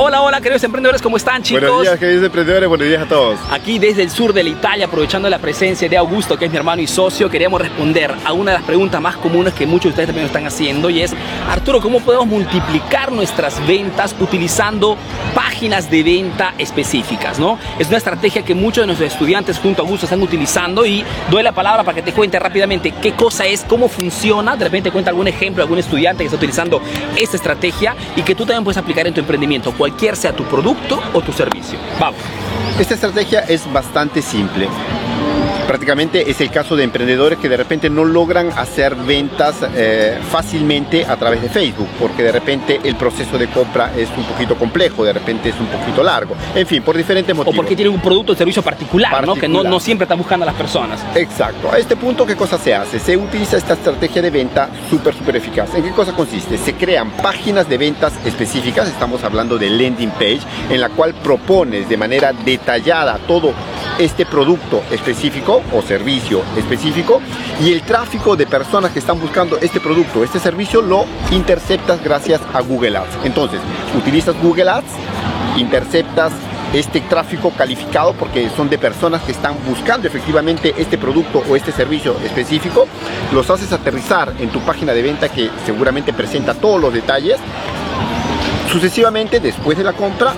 Hola, hola, queridos emprendedores, ¿cómo están, chicos? Buenos días, queridos emprendedores, buenos días a todos. Aquí desde el sur de la Italia, aprovechando la presencia de Augusto, que es mi hermano y socio, queríamos responder a una de las preguntas más comunes que muchos de ustedes también están haciendo y es, Arturo, ¿cómo podemos multiplicar nuestras ventas utilizando páginas de venta específicas, ¿no? Es una estrategia que muchos de nuestros estudiantes junto a Augusto están utilizando y doy la palabra para que te cuente rápidamente qué cosa es, cómo funciona, de repente cuenta algún ejemplo, algún estudiante que está utilizando esta estrategia y que tú también puedes aplicar en tu emprendimiento cualquier sea tu producto o tu servicio. Vamos. Esta estrategia es bastante simple prácticamente es el caso de emprendedores que de repente no logran hacer ventas eh, fácilmente a través de Facebook, porque de repente el proceso de compra es un poquito complejo, de repente es un poquito largo, en fin, por diferentes motivos. O porque tienen un producto o servicio particular, ¿no? que no, no siempre están buscando a las personas. Exacto. A este punto, ¿qué cosa se hace? Se utiliza esta estrategia de venta súper, súper eficaz. ¿En qué cosa consiste? Se crean páginas de ventas específicas, estamos hablando de landing page, en la cual propones de manera detallada todo este producto específico o servicio específico y el tráfico de personas que están buscando este producto, este servicio lo interceptas gracias a Google Ads. Entonces, utilizas Google Ads, interceptas este tráfico calificado porque son de personas que están buscando efectivamente este producto o este servicio específico, los haces aterrizar en tu página de venta que seguramente presenta todos los detalles. Sucesivamente, después de la compra,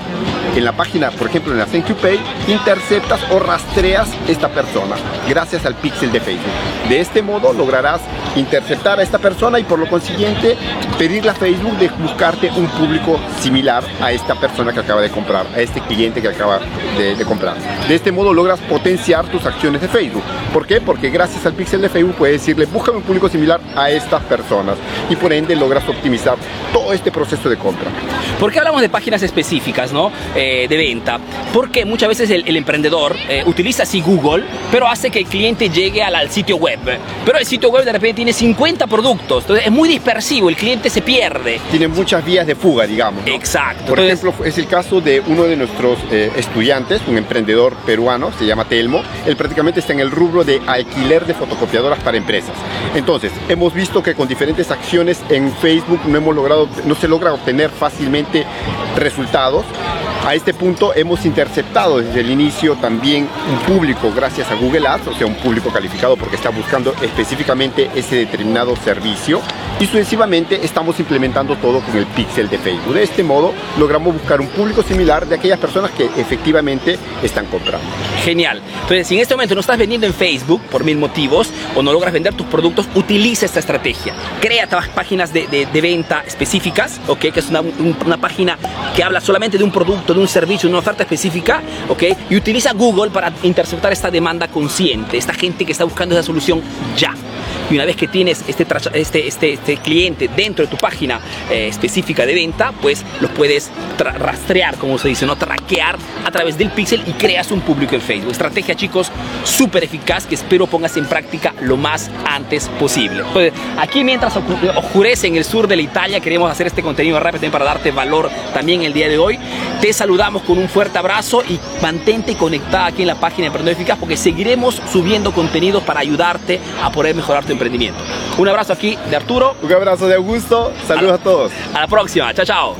en la página, por ejemplo en la Thank You Pay, interceptas o rastreas esta persona gracias al pixel de Facebook. De este modo lograrás interceptar a esta persona y por lo consiguiente pedirle a Facebook de buscarte un público similar a esta persona que acaba de comprar, a este cliente que acaba de, de comprar. De este modo logras potenciar tus acciones de Facebook. ¿Por qué? Porque gracias al pixel de Facebook puedes decirle búscame un público similar a estas personas y por ende logras optimizar todo este proceso de compra. ¿Por qué hablamos de páginas específicas, no? Eh, de venta? Porque muchas veces el, emprendedor eh, utiliza así Google, pero hace que el cliente llegue al, sitio web. Pero el sitio web de repente tiene 50 productos, entonces es muy dispersivo, el cliente se pierde. Tiene muchas vías de fuga, digamos. Exacto. Por ejemplo, es el caso de uno de nuestros eh, estudiantes, un emprendedor peruano, se llama Telmo. Él prácticamente está en el rubro de alquiler de fotocopiadoras para empresas. Entonces, hemos visto que con diferentes acciones en Facebook no hemos logrado, no se logra obtener fácilmente resultados. A este punto hemos interceptado desde el inicio también un público gracias a Google Ads, o sea, un público calificado porque está buscando específicamente ese determinado servicio y sucesivamente estamos implementando todo con el pixel de Facebook. De este modo logramos buscar un público similar de aquellas personas que efectivamente están comprando. Genial. Entonces, si en este momento no estás vendiendo en Facebook por mil motivos o no logras vender tus productos, utiliza esta estrategia. Crea páginas de, venta específicas, ¿ok? Que es una, una página que habla solamente de un producto, de un servicio, de una oferta específica, ¿ok? Y utiliza Google para interceptar esta demanda consciente, esta gente que está buscando esa solución ya. Y una vez que tienes este, este, este, este cliente dentro de tu página eh, específica de venta, pues los puedes rastrear, como se dice, no traquear a través del pixel y creas un público en Facebook. Estrategia, chicos, súper eficaz que espero pongas en práctica lo más antes posible. Pues, aquí mientras oscurece en el sur de la Italia, queremos hacer este contenido rápido para darte valor también el día de hoy. Te saludamos con un fuerte abrazo y mantente conectada aquí en la página de Emprendedor Eficaz porque seguiremos subiendo contenidos para ayudarte a poder mejorar tu emprendimiento. Un abrazo aquí de Arturo. Un abrazo de Augusto. Saludos a, a todos. A la próxima. Chao, chao.